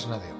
Das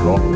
drop